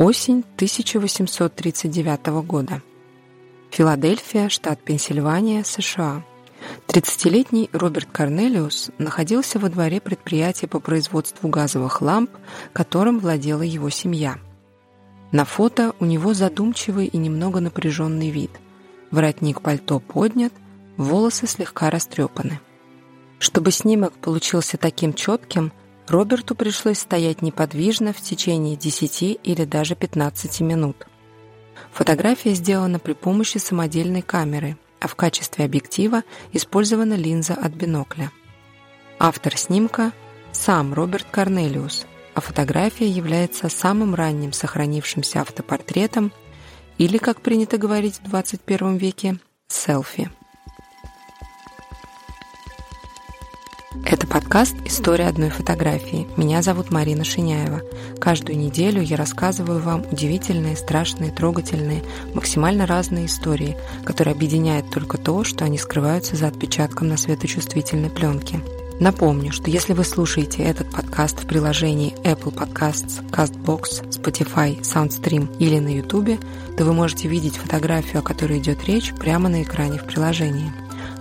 Осень 1839 года. Филадельфия, штат Пенсильвания, США. 30-летний Роберт Корнелиус находился во дворе предприятия по производству газовых ламп, которым владела его семья. На фото у него задумчивый и немного напряженный вид. Воротник пальто поднят, волосы слегка растрепаны. Чтобы снимок получился таким четким, Роберту пришлось стоять неподвижно в течение 10 или даже 15 минут. Фотография сделана при помощи самодельной камеры, а в качестве объектива использована линза от бинокля. Автор снимка – сам Роберт Корнелиус, а фотография является самым ранним сохранившимся автопортретом или, как принято говорить в 21 веке, селфи. Подкаст «История одной фотографии». Меня зовут Марина Шиняева. Каждую неделю я рассказываю вам удивительные, страшные, трогательные, максимально разные истории, которые объединяют только то, что они скрываются за отпечатком на светочувствительной пленке. Напомню, что если вы слушаете этот подкаст в приложении Apple Podcasts, CastBox, Spotify, SoundStream или на YouTube, то вы можете видеть фотографию, о которой идет речь, прямо на экране в приложении.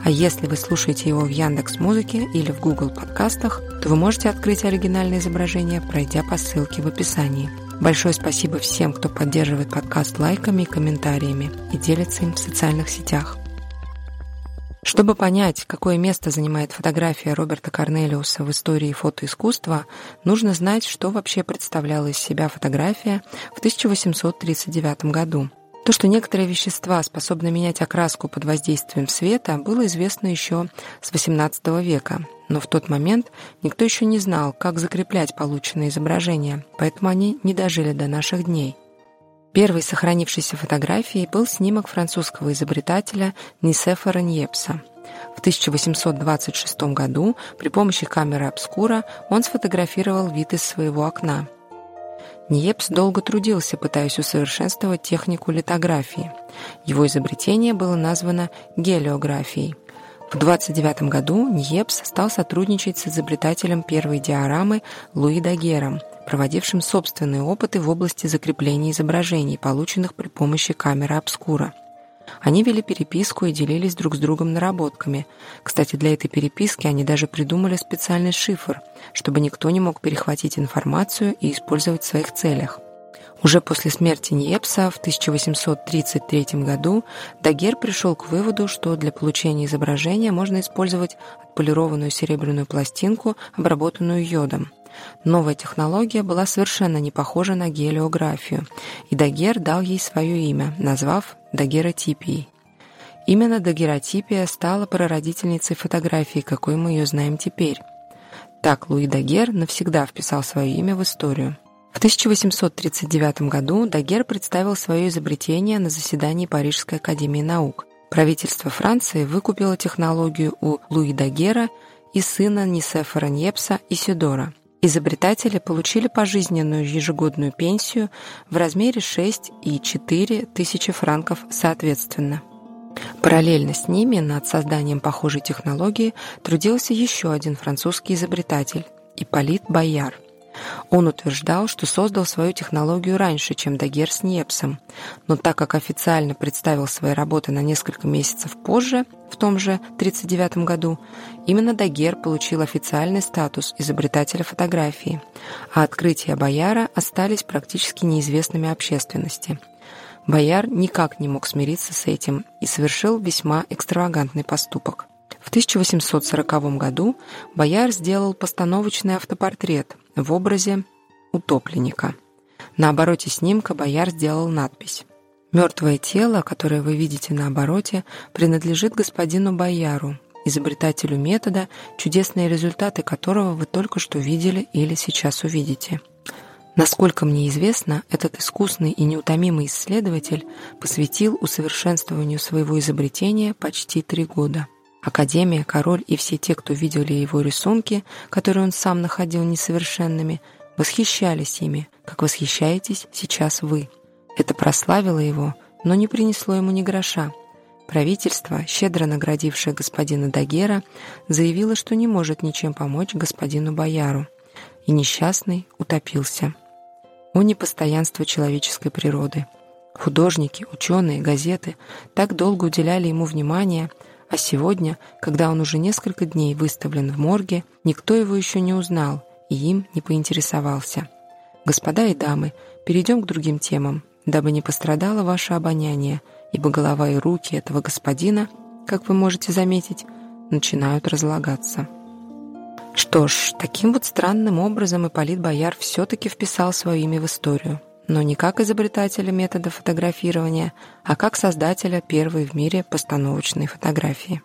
А если вы слушаете его в Яндекс Музыке или в Google подкастах, то вы можете открыть оригинальное изображение, пройдя по ссылке в описании. Большое спасибо всем, кто поддерживает подкаст лайками и комментариями и делится им в социальных сетях. Чтобы понять, какое место занимает фотография Роберта Корнелиуса в истории фотоискусства, нужно знать, что вообще представляла из себя фотография в 1839 году. То, что некоторые вещества способны менять окраску под воздействием света, было известно еще с XVIII века, но в тот момент никто еще не знал, как закреплять полученные изображения, поэтому они не дожили до наших дней. Первой сохранившейся фотографией был снимок французского изобретателя Нисефора Ньепса. В 1826 году при помощи камеры обскура он сфотографировал вид из своего окна – Ниепс долго трудился, пытаясь усовершенствовать технику литографии. Его изобретение было названо гелиографией. В 29 году Ниепс стал сотрудничать с изобретателем первой диорамы Луи Дагером, проводившим собственные опыты в области закрепления изображений, полученных при помощи камеры обскура. Они вели переписку и делились друг с другом наработками. Кстати, для этой переписки они даже придумали специальный шифр, чтобы никто не мог перехватить информацию и использовать в своих целях. Уже после смерти Ниепса в 1833 году Дагер пришел к выводу, что для получения изображения можно использовать отполированную серебряную пластинку, обработанную йодом. Новая технология была совершенно не похожа на гелиографию, и Дагер дал ей свое имя, назвав дагеротипией. Именно дагеротипия стала прародительницей фотографии, какой мы ее знаем теперь. Так Луи Дагер навсегда вписал свое имя в историю. В 1839 году Дагер представил свое изобретение на заседании Парижской академии наук. Правительство Франции выкупило технологию у Луи Дагера и сына Нисефора Ньепса Исидора – Изобретатели получили пожизненную ежегодную пенсию в размере 6 и 4 тысячи франков соответственно. Параллельно с ними над созданием похожей технологии трудился еще один французский изобретатель – Ипполит Бояр – он утверждал, что создал свою технологию раньше, чем Дагер с Ньепсом, но так как официально представил свои работы на несколько месяцев позже, в том же 1939 году, именно Дагер получил официальный статус изобретателя фотографии, а открытия Бояра остались практически неизвестными общественности. Бояр никак не мог смириться с этим и совершил весьма экстравагантный поступок. В 1840 году Бояр сделал постановочный автопортрет в образе утопленника. На обороте снимка Бояр сделал надпись «Мертвое тело, которое вы видите на обороте, принадлежит господину Бояру, изобретателю метода, чудесные результаты которого вы только что видели или сейчас увидите». Насколько мне известно, этот искусный и неутомимый исследователь посвятил усовершенствованию своего изобретения почти три года. Академия, король и все те, кто видели его рисунки, которые он сам находил несовершенными, восхищались ими, как восхищаетесь сейчас вы. Это прославило его, но не принесло ему ни гроша. Правительство, щедро наградившее господина Дагера, заявило, что не может ничем помочь господину Бояру, и несчастный утопился. о непостоянство человеческой природы. Художники, ученые, газеты так долго уделяли ему внимание, а сегодня, когда он уже несколько дней выставлен в морге, никто его еще не узнал и им не поинтересовался. Господа и дамы, перейдем к другим темам, дабы не пострадало ваше обоняние, ибо голова и руки этого господина, как вы можете заметить, начинают разлагаться. Что ж, таким вот странным образом Ипполит Бояр все-таки вписал свое имя в историю, но не как изобретателя метода фотографирования, а как создателя первой в мире постановочной фотографии.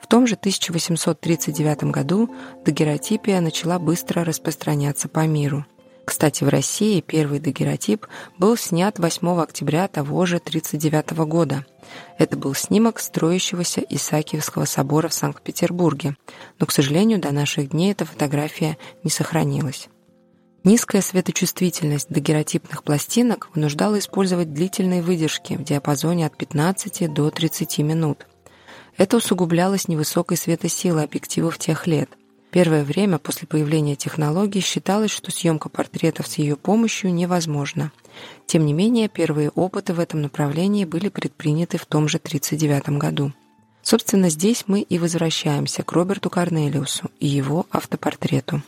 В том же 1839 году дагеротипия начала быстро распространяться по миру – кстати, в России первый дагеротип был снят 8 октября того же 1939 года. Это был снимок строящегося Исаакиевского собора в Санкт-Петербурге, но, к сожалению, до наших дней эта фотография не сохранилась. Низкая светочувствительность дагеротипных пластинок вынуждала использовать длительные выдержки в диапазоне от 15 до 30 минут. Это усугублялось невысокой светосилой объективов тех лет. Первое время после появления технологии считалось, что съемка портретов с ее помощью невозможна. Тем не менее, первые опыты в этом направлении были предприняты в том же 1939 году. Собственно, здесь мы и возвращаемся к Роберту Корнелиусу и его автопортрету.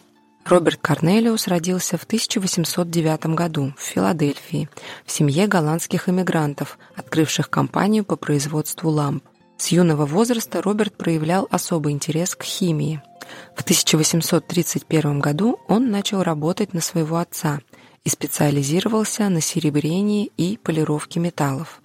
Роберт Корнелиус родился в 1809 году в Филадельфии в семье голландских эмигрантов, открывших компанию по производству ламп. С юного возраста Роберт проявлял особый интерес к химии – в 1831 году он начал работать на своего отца и специализировался на серебрении и полировке металлов.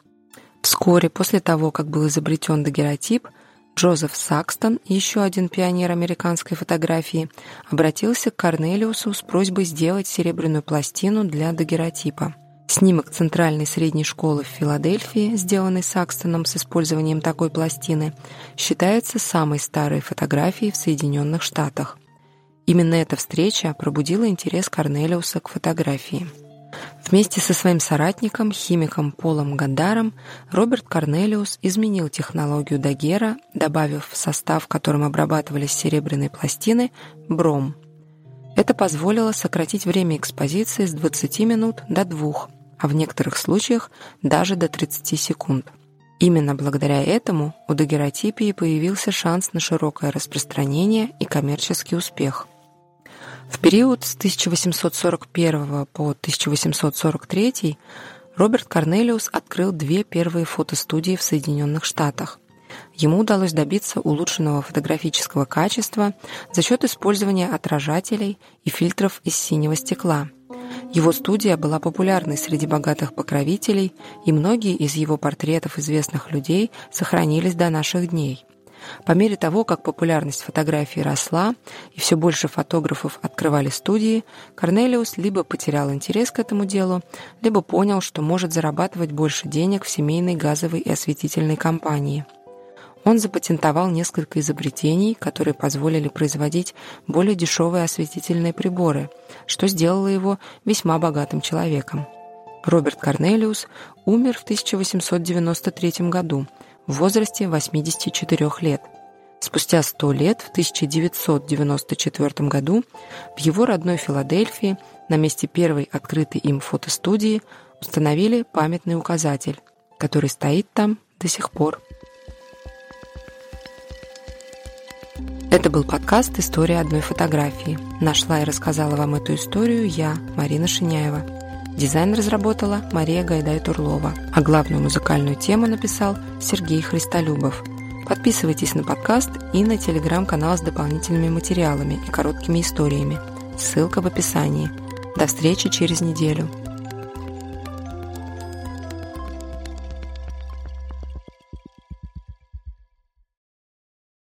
Вскоре после того, как был изобретен дагеротип, Джозеф Сакстон, еще один пионер американской фотографии, обратился к Корнелиусу с просьбой сделать серебряную пластину для дагеротипа. Снимок Центральной средней школы в Филадельфии, сделанный Сакстоном с использованием такой пластины, считается самой старой фотографией в Соединенных Штатах. Именно эта встреча пробудила интерес Корнелиуса к фотографии. Вместе со своим соратником, химиком Полом Гандаром, Роберт Корнелиус изменил технологию Дагера, добавив в состав, которым обрабатывались серебряные пластины, бром. Это позволило сократить время экспозиции с 20 минут до 2, а в некоторых случаях даже до 30 секунд. Именно благодаря этому у дагеротипии появился шанс на широкое распространение и коммерческий успех. В период с 1841 по 1843 Роберт Корнелиус открыл две первые фотостудии в Соединенных Штатах. Ему удалось добиться улучшенного фотографического качества за счет использования отражателей и фильтров из синего стекла – его студия была популярной среди богатых покровителей, и многие из его портретов известных людей сохранились до наших дней. По мере того, как популярность фотографии росла и все больше фотографов открывали студии, Корнелиус либо потерял интерес к этому делу, либо понял, что может зарабатывать больше денег в семейной газовой и осветительной компании – он запатентовал несколько изобретений, которые позволили производить более дешевые осветительные приборы, что сделало его весьма богатым человеком. Роберт Корнелиус умер в 1893 году в возрасте 84 лет. Спустя 100 лет, в 1994 году, в его родной Филадельфии на месте первой открытой им фотостудии установили памятный указатель, который стоит там до сих пор. Это был подкаст «История одной фотографии». Нашла и рассказала вам эту историю я, Марина Шиняева. Дизайн разработала Мария Гайдай-Турлова, а главную музыкальную тему написал Сергей Христолюбов. Подписывайтесь на подкаст и на телеграм-канал с дополнительными материалами и короткими историями. Ссылка в описании. До встречи через неделю.